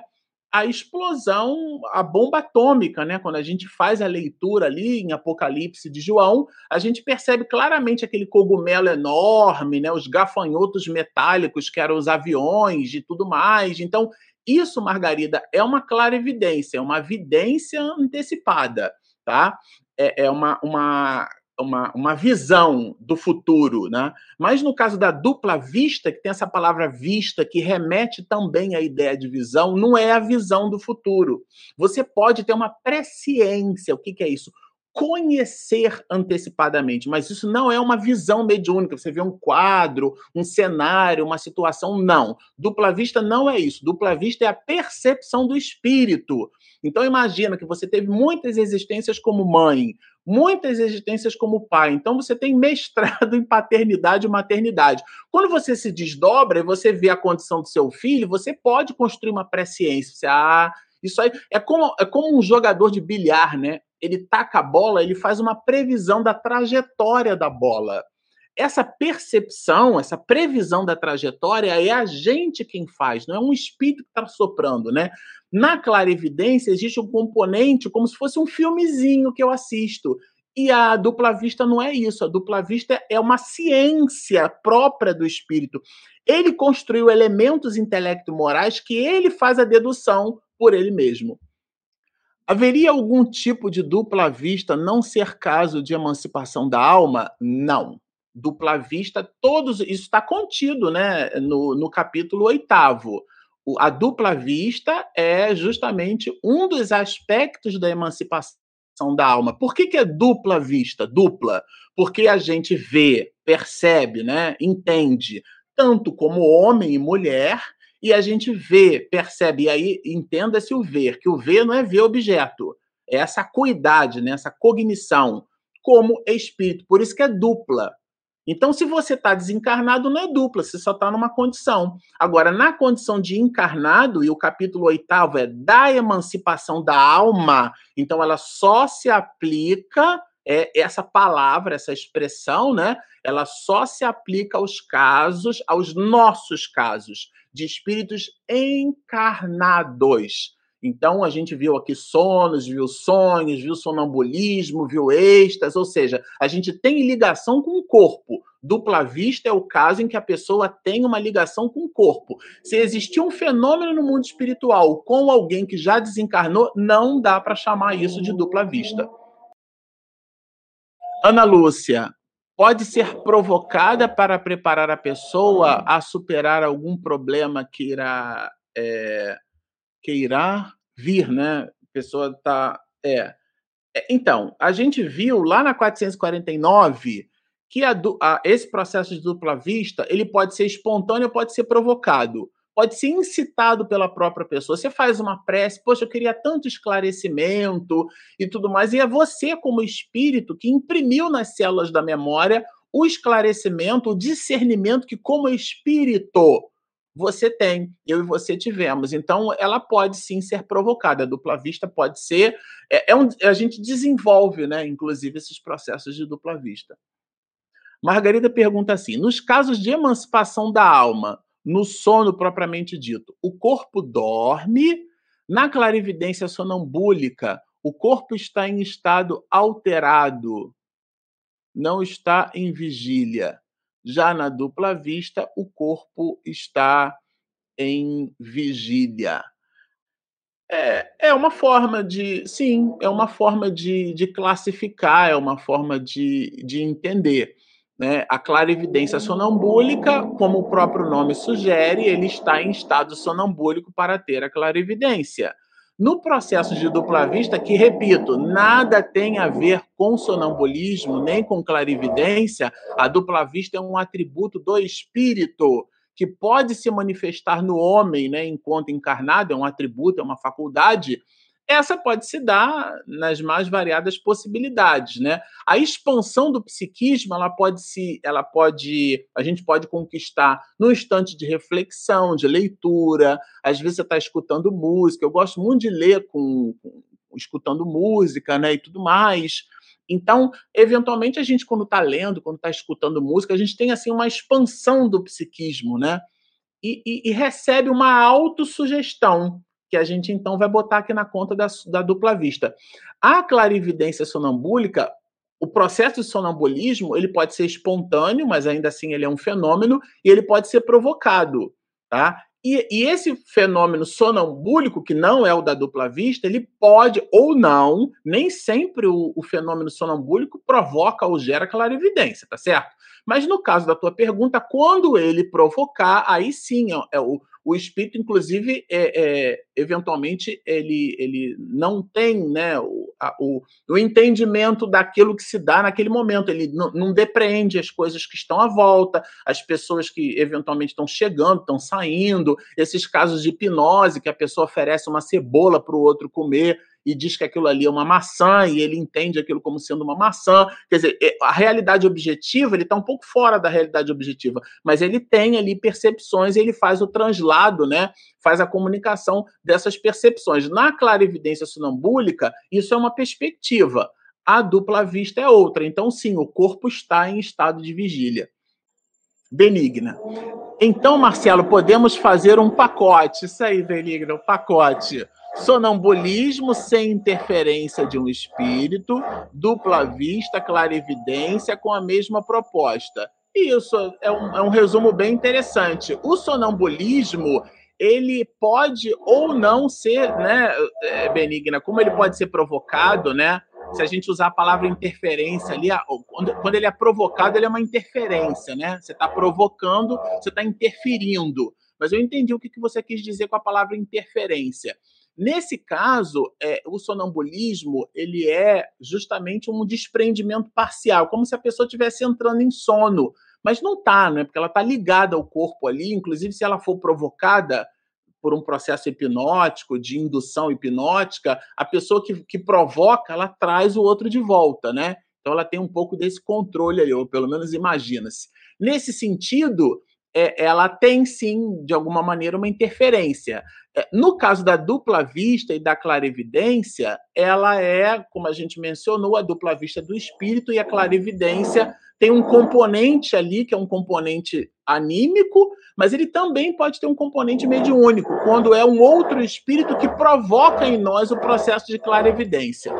A explosão, a bomba atômica, né? Quando a gente faz a leitura ali em Apocalipse de João, a gente percebe claramente aquele cogumelo enorme, né? Os gafanhotos metálicos que eram os aviões e tudo mais. Então, isso, Margarida, é uma clara evidência, é uma evidência antecipada, tá? É, é uma, uma uma, uma visão do futuro, né? Mas no caso da dupla vista, que tem essa palavra vista, que remete também à ideia de visão, não é a visão do futuro. Você pode ter uma presciência. O que, que é isso? Conhecer antecipadamente, mas isso não é uma visão mediúnica. Você vê um quadro, um cenário, uma situação, não. Dupla vista não é isso. Dupla vista é a percepção do espírito. Então imagina que você teve muitas existências como mãe, muitas existências como pai. Então você tem mestrado em paternidade e maternidade. Quando você se desdobra e você vê a condição do seu filho, você pode construir uma presciência. Ah, isso aí é como, é como um jogador de bilhar, né? Ele taca a bola, ele faz uma previsão da trajetória da bola. Essa percepção, essa previsão da trajetória é a gente quem faz, não é um espírito que está soprando, né? Na clarividência existe um componente como se fosse um filmezinho que eu assisto. E a dupla vista não é isso. A dupla vista é uma ciência própria do espírito. Ele construiu elementos intelecto-morais que ele faz a dedução por ele mesmo. Haveria algum tipo de dupla vista não ser caso de emancipação da alma? Não. Dupla vista, todos isso está contido né, no, no capítulo oitavo. A dupla vista é justamente um dos aspectos da emancipação da alma. Por que, que é dupla vista? Dupla. Porque a gente vê, percebe, né, entende, tanto como homem e mulher, e a gente vê, percebe, e aí entenda-se o ver, que o ver não é ver objeto, é essa acuidade, né, essa cognição, como espírito. Por isso que é dupla. Então, se você está desencarnado, não é dupla, você só está numa condição. Agora, na condição de encarnado, e o capítulo oitavo é da emancipação da alma, então ela só se aplica é, essa palavra, essa expressão, né? Ela só se aplica aos casos, aos nossos casos de espíritos encarnados. Então, a gente viu aqui sonos, viu sonhos, viu sonambulismo, viu êxtase, ou seja, a gente tem ligação com o corpo. Dupla vista é o caso em que a pessoa tem uma ligação com o corpo. Se existir um fenômeno no mundo espiritual com alguém que já desencarnou, não dá para chamar isso de dupla vista. Ana Lúcia, pode ser provocada para preparar a pessoa a superar algum problema que irá, é, que irá vir, né? A pessoa está. É. é. Então, a gente viu lá na 449 que a, a, esse processo de dupla vista ele pode ser espontâneo, pode ser provocado pode ser incitado pela própria pessoa. Você faz uma prece, poxa, eu queria tanto esclarecimento e tudo mais, e é você, como espírito, que imprimiu nas células da memória o esclarecimento, o discernimento que, como espírito, você tem, eu e você tivemos. Então, ela pode sim ser provocada. A dupla vista pode ser. É, é um, a gente desenvolve, né, inclusive, esses processos de dupla vista. Margarida pergunta assim: nos casos de emancipação da alma, no sono propriamente dito. O corpo dorme, na clarividência sonambúlica, o corpo está em estado alterado, não está em vigília. Já na dupla vista, o corpo está em vigília. É, é uma forma de. Sim, é uma forma de, de classificar, é uma forma de, de entender. Né? A clarividência sonambúlica, como o próprio nome sugere, ele está em estado sonambúlico para ter a clarividência. No processo de dupla vista, que repito, nada tem a ver com sonambulismo nem com clarividência, a dupla vista é um atributo do espírito que pode se manifestar no homem, né, enquanto encarnado, é um atributo, é uma faculdade, essa pode se dar nas mais variadas possibilidades, né? A expansão do psiquismo, ela pode se, ela pode, a gente pode conquistar no instante de reflexão, de leitura. Às vezes você está escutando música. Eu gosto muito de ler com, com escutando música, né, e tudo mais. Então, eventualmente a gente quando está lendo, quando está escutando música, a gente tem assim uma expansão do psiquismo, né? E, e, e recebe uma autossugestão que a gente então vai botar aqui na conta da, da dupla vista. A clarividência sonambúlica, o processo de sonambulismo, ele pode ser espontâneo, mas ainda assim ele é um fenômeno, e ele pode ser provocado. Tá? E, e, esse fenômeno sonambúlico, que não é o da dupla vista, ele pode ou não, nem sempre o, o fenômeno sonambúlico provoca ou gera clarividência, tá certo? Mas no caso da tua pergunta, quando ele provocar, aí sim, é, é o, o espírito, inclusive, é, é, eventualmente, ele, ele não tem né, o, a, o, o, entendimento daquilo que se dá naquele momento. Ele não, depreende as coisas que estão à volta, as pessoas que eventualmente estão chegando, estão saindo, esses casos de hipnose, que a pessoa oferece uma cebola para o outro comer e diz que aquilo ali é uma maçã e ele entende aquilo como sendo uma maçã. Quer dizer, é, a realidade objetiva, ele está um pouco fora da realidade objetiva, mas ele tem ali percepções e ele faz o translado, né? Faz a comunicação dessas percepções. Na clarividência sonambúlica, isso é uma perspectiva. A dupla vista é outra. Então, sim, o corpo está em estado de vigília benigna. Então, Marcelo, podemos fazer um pacote. Isso aí, benigna, um pacote sonambulismo sem interferência de um espírito, dupla vista, clarividência com a mesma proposta. Isso é um, é um resumo bem interessante. O sonambulismo ele pode ou não ser, né, é, benigna, como ele pode ser provocado, né? Se a gente usar a palavra interferência ali, quando, ele é provocado, ele é uma interferência, né? Você está provocando, você está interferindo. Mas eu entendi o que você quis dizer com a palavra interferência. Nesse caso, é, o sonambulismo ele é justamente um desprendimento parcial, como se a pessoa estivesse entrando em sono, mas não está, né? Porque ela está ligada ao corpo ali, inclusive se ela for provocada por um processo hipnótico, de indução hipnótica, a pessoa que, que provoca, ela traz o outro de volta, né? Então ela tem um pouco desse controle aí, ou pelo menos imagina-se. Nesse sentido, é, ela tem sim, de alguma maneira, uma interferência. É, no caso da dupla vista e da clarividência, ela é, como a gente mencionou, a dupla vista do espírito e a clarividência tem um componente ali, que é um componente anímico, mas ele também pode ter um componente mediúnico, quando é um outro espírito que provoca em nós o processo de clarividência.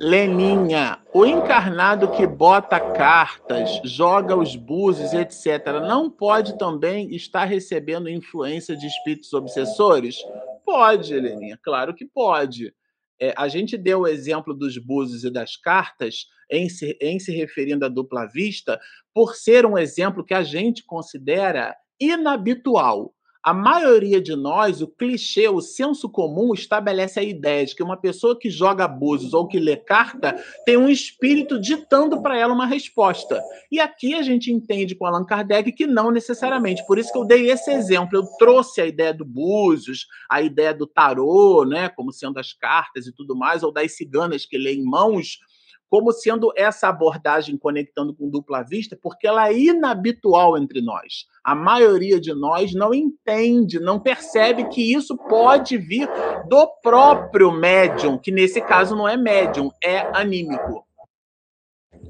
Leninha, o encarnado que bota cartas, joga os búzios, etc., não pode também estar recebendo influência de espíritos obsessores? Pode, Leninha, claro que pode. É, a gente deu o exemplo dos búzios e das cartas em se, em se referindo à dupla vista, por ser um exemplo que a gente considera inabitual a maioria de nós, o clichê, o senso comum estabelece a ideia de que uma pessoa que joga abusos ou que lê carta tem um espírito ditando para ela uma resposta. E aqui a gente entende com Allan Kardec que não necessariamente. Por isso que eu dei esse exemplo. Eu trouxe a ideia do búzios, a ideia do tarô, né, como sendo as cartas e tudo mais, ou das ciganas que lêem mãos como sendo essa abordagem conectando com dupla vista, porque ela é inabitual entre nós. A maioria de nós não entende, não percebe que isso pode vir do próprio médium, que nesse caso não é médium, é anímico.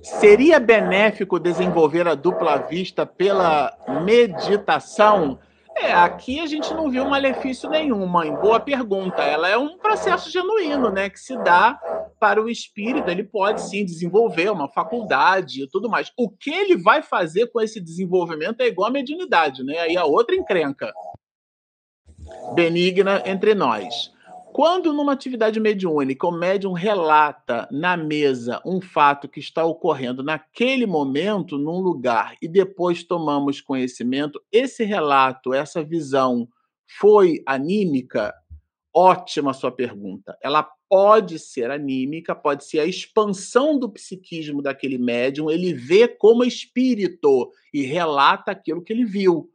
Seria benéfico desenvolver a dupla vista pela meditação? É, aqui a gente não viu malefício nenhum, mãe. Boa pergunta. Ela é um processo genuíno, né? Que se dá para o espírito. Ele pode sim desenvolver uma faculdade e tudo mais. O que ele vai fazer com esse desenvolvimento é igual à mediunidade, né? Aí a outra encrenca. Benigna entre nós. Quando numa atividade mediúnica o médium relata na mesa um fato que está ocorrendo naquele momento, num lugar, e depois tomamos conhecimento, esse relato, essa visão foi anímica? Ótima sua pergunta. Ela pode ser anímica, pode ser a expansão do psiquismo daquele médium, ele vê como espírito e relata aquilo que ele viu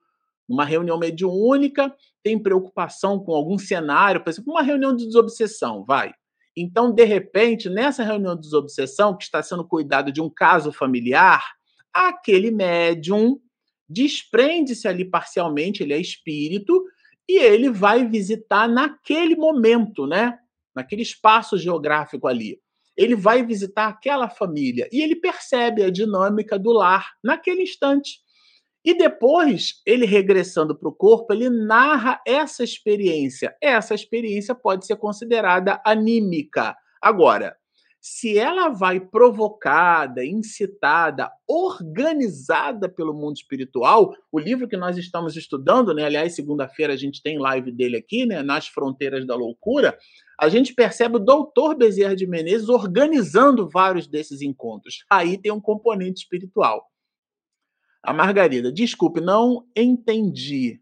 numa reunião mediúnica, tem preocupação com algum cenário, por exemplo, uma reunião de desobsessão, vai. Então, de repente, nessa reunião de desobsessão, que está sendo cuidado de um caso familiar, aquele médium desprende-se ali parcialmente, ele é espírito, e ele vai visitar naquele momento, né? Naquele espaço geográfico ali. Ele vai visitar aquela família e ele percebe a dinâmica do lar naquele instante. E depois, ele regressando para o corpo, ele narra essa experiência. Essa experiência pode ser considerada anímica. Agora, se ela vai provocada, incitada, organizada pelo mundo espiritual, o livro que nós estamos estudando, né? Aliás, segunda-feira a gente tem live dele aqui, né? Nas Fronteiras da Loucura, a gente percebe o doutor Bezerra de Menezes organizando vários desses encontros. Aí tem um componente espiritual. A Margarida, desculpe, não entendi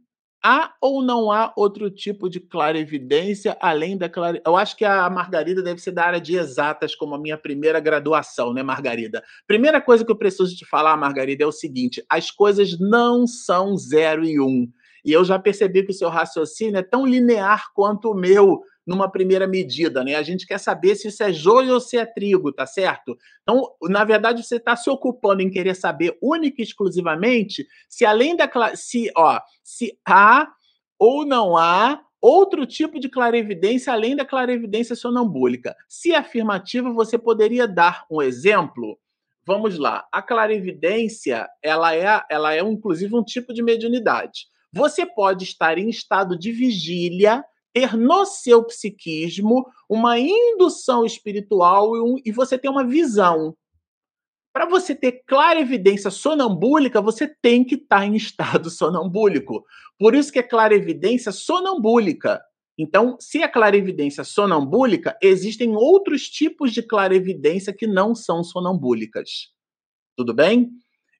Há ou não há outro tipo de clarividência além da clarividência? Eu acho que a Margarida deve ser da área de exatas, como a minha primeira graduação, né, Margarida? Primeira coisa que eu preciso te falar, Margarida, é o seguinte: as coisas não são zero e um. E eu já percebi que o seu raciocínio é tão linear quanto o meu numa primeira medida, né? A gente quer saber se isso é joio ou se é trigo, tá certo? Então, na verdade, você está se ocupando em querer saber única e exclusivamente se além da se, ó, se há ou não há outro tipo de clarevidência além da clarevidência sonambúlica. Se afirmativa, você poderia dar um exemplo? Vamos lá. A clarevidência, ela é, ela é inclusive um tipo de mediunidade. Você pode estar em estado de vigília ter no seu psiquismo uma indução espiritual e, um, e você ter uma visão. Para você ter clara evidência sonambúlica, você tem que estar tá em estado sonambúlico. Por isso que é clara evidência sonambúlica. Então, se é clarevidência sonambúlica, existem outros tipos de clarevidência que não são sonambúlicas. Tudo bem?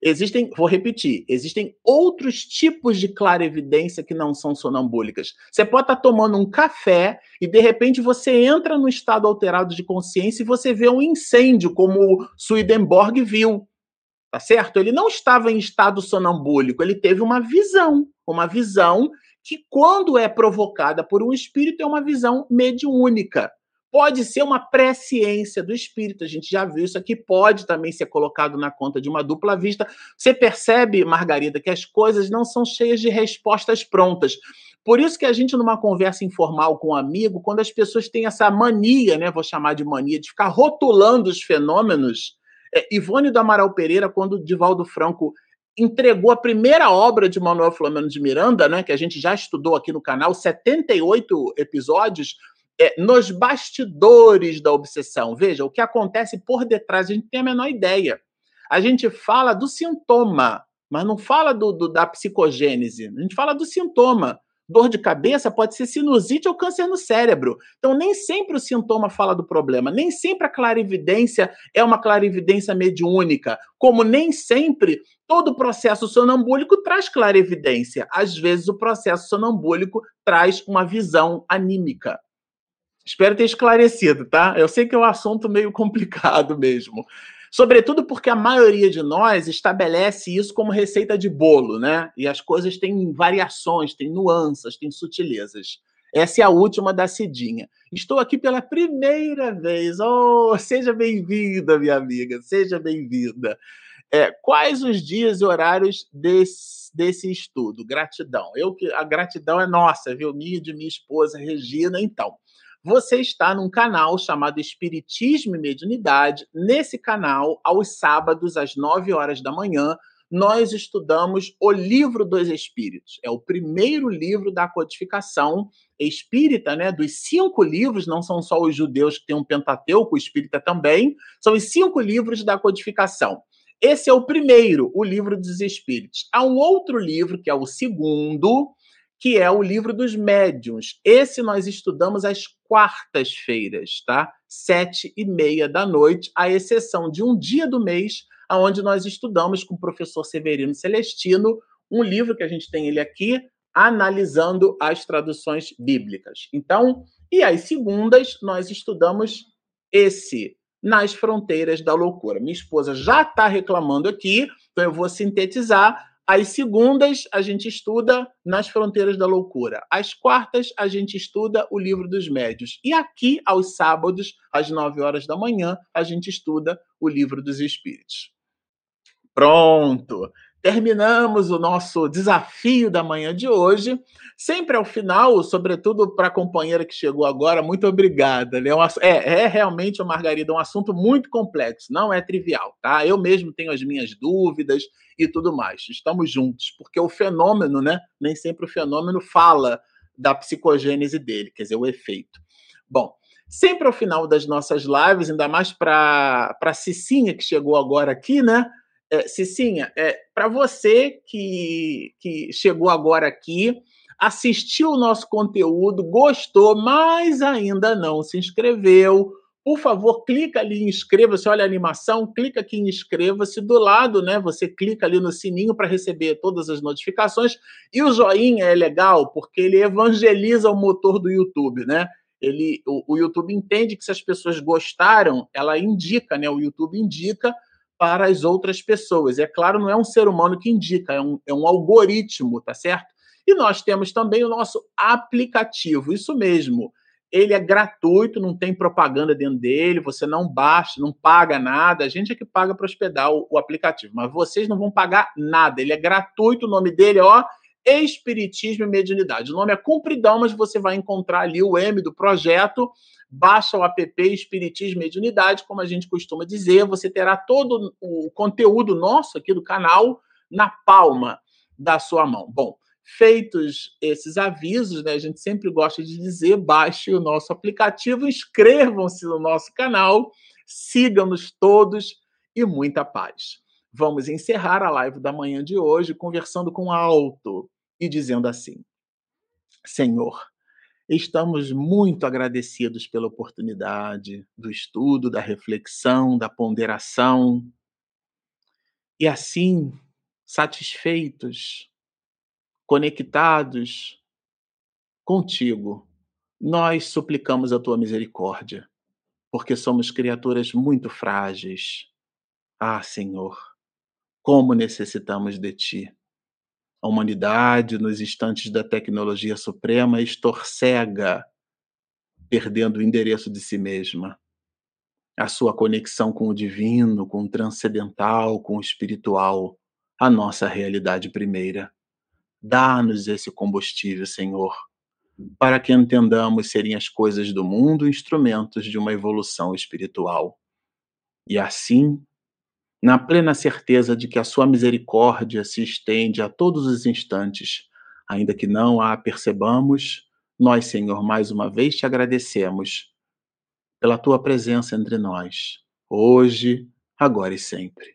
Existem, vou repetir, existem outros tipos de clarevidência que não são sonambúlicas. Você pode estar tomando um café e de repente você entra no estado alterado de consciência e você vê um incêndio, como Swedenborg viu. Tá certo? Ele não estava em estado sonambúlico, ele teve uma visão, uma visão que quando é provocada por um espírito é uma visão mediúnica pode ser uma presciência do espírito. A gente já viu isso aqui, pode também ser colocado na conta de uma dupla vista. Você percebe, Margarida, que as coisas não são cheias de respostas prontas. Por isso que a gente, numa conversa informal com um amigo, quando as pessoas têm essa mania, né, vou chamar de mania, de ficar rotulando os fenômenos, é, Ivone do Amaral Pereira, quando Divaldo Franco entregou a primeira obra de Manuel Flamengo de Miranda, né, que a gente já estudou aqui no canal, 78 episódios, é, nos bastidores da obsessão. Veja, o que acontece por detrás, a gente tem a menor ideia. A gente fala do sintoma, mas não fala do, do, da psicogênese. A gente fala do sintoma. Dor de cabeça pode ser sinusite ou câncer no cérebro. Então, nem sempre o sintoma fala do problema, nem sempre a clarividência é uma clarividência mediúnica, como nem sempre todo o processo sonambúlico traz clarividência. Às vezes, o processo sonambúlico traz uma visão anímica. Espero ter esclarecido, tá? Eu sei que é um assunto meio complicado mesmo. Sobretudo porque a maioria de nós estabelece isso como receita de bolo, né? E as coisas têm variações, têm nuances, têm sutilezas. Essa é a última da Cidinha. Estou aqui pela primeira vez. Oh, seja bem-vinda, minha amiga, seja bem-vinda. É, quais os dias e horários desse, desse estudo? Gratidão. Eu que a gratidão é nossa, viu? Minha e de minha esposa Regina. Então, você está num canal chamado Espiritismo e Mediunidade. Nesse canal, aos sábados, às 9 horas da manhã, nós estudamos o Livro dos Espíritos. É o primeiro livro da codificação espírita, né? Dos cinco livros, não são só os judeus que têm um Pentateuco, o espírita também, são os cinco livros da codificação. Esse é o primeiro, o Livro dos Espíritos. Há um outro livro, que é o segundo, que é o livro dos médiuns. Esse nós estudamos às quartas-feiras, tá? Sete e meia da noite, à exceção de um dia do mês, onde nós estudamos com o professor Severino Celestino um livro que a gente tem ele aqui, analisando as traduções bíblicas. Então, e às segundas nós estudamos esse nas fronteiras da loucura. Minha esposa já está reclamando aqui, então eu vou sintetizar às segundas, a gente estuda Nas Fronteiras da Loucura. Às quartas, a gente estuda o Livro dos Médios. E aqui, aos sábados, às nove horas da manhã, a gente estuda o Livro dos Espíritos. Pronto! Terminamos o nosso desafio da manhã de hoje. Sempre ao final, sobretudo para a companheira que chegou agora, muito obrigada. Né? É, é, é realmente, Margarida, um assunto muito complexo, não é trivial, tá? Eu mesmo tenho as minhas dúvidas e tudo mais. Estamos juntos, porque o fenômeno, né? Nem sempre o fenômeno fala da psicogênese dele, quer dizer, o efeito. Bom, Sempre ao final das nossas lives, ainda mais para a Cicinha, que chegou agora aqui, né? É, Cicinha, é, para você que, que chegou agora aqui, assistiu o nosso conteúdo, gostou, mas ainda não se inscreveu, por favor, clica ali em inscreva-se, olha a animação, clica aqui em inscreva-se, do lado, né, você clica ali no sininho para receber todas as notificações, e o joinha é legal porque ele evangeliza o motor do YouTube, né? Ele, o, o YouTube entende que se as pessoas gostaram, ela indica, né? O YouTube indica para as outras pessoas. E é claro, não é um ser humano que indica, é um, é um algoritmo, tá certo? E nós temos também o nosso aplicativo, isso mesmo. Ele é gratuito, não tem propaganda dentro dele, você não baixa, não paga nada. A gente é que paga para hospedar o, o, aplicativo, mas vocês não vão pagar nada. Ele é gratuito, o nome dele ó, Espiritismo e Mediunidade. O nome é compridão, mas você vai encontrar ali o M do projeto. Baixa o app Espiritismo e Mediunidade, como a gente costuma dizer. Você terá todo o conteúdo nosso aqui do canal na palma da sua mão. Bom, Feitos esses avisos, né, a gente sempre gosta de dizer: baixe o nosso aplicativo, inscrevam-se no nosso canal, sigam-nos todos e muita paz. Vamos encerrar a live da manhã de hoje conversando com alto e dizendo assim: Senhor, estamos muito agradecidos pela oportunidade do estudo, da reflexão, da ponderação. E assim, satisfeitos, conectados contigo, nós suplicamos a tua misericórdia, porque somos criaturas muito frágeis. Ah, Senhor, como necessitamos de ti. A humanidade, nos instantes da tecnologia suprema, estorcega, perdendo o endereço de si mesma, a sua conexão com o divino, com o transcendental, com o espiritual, a nossa realidade primeira. Dá-nos esse combustível, Senhor, para que entendamos serem as coisas do mundo instrumentos de uma evolução espiritual. E assim, na plena certeza de que a Sua misericórdia se estende a todos os instantes, ainda que não a percebamos, nós, Senhor, mais uma vez te agradecemos pela tua presença entre nós, hoje, agora e sempre.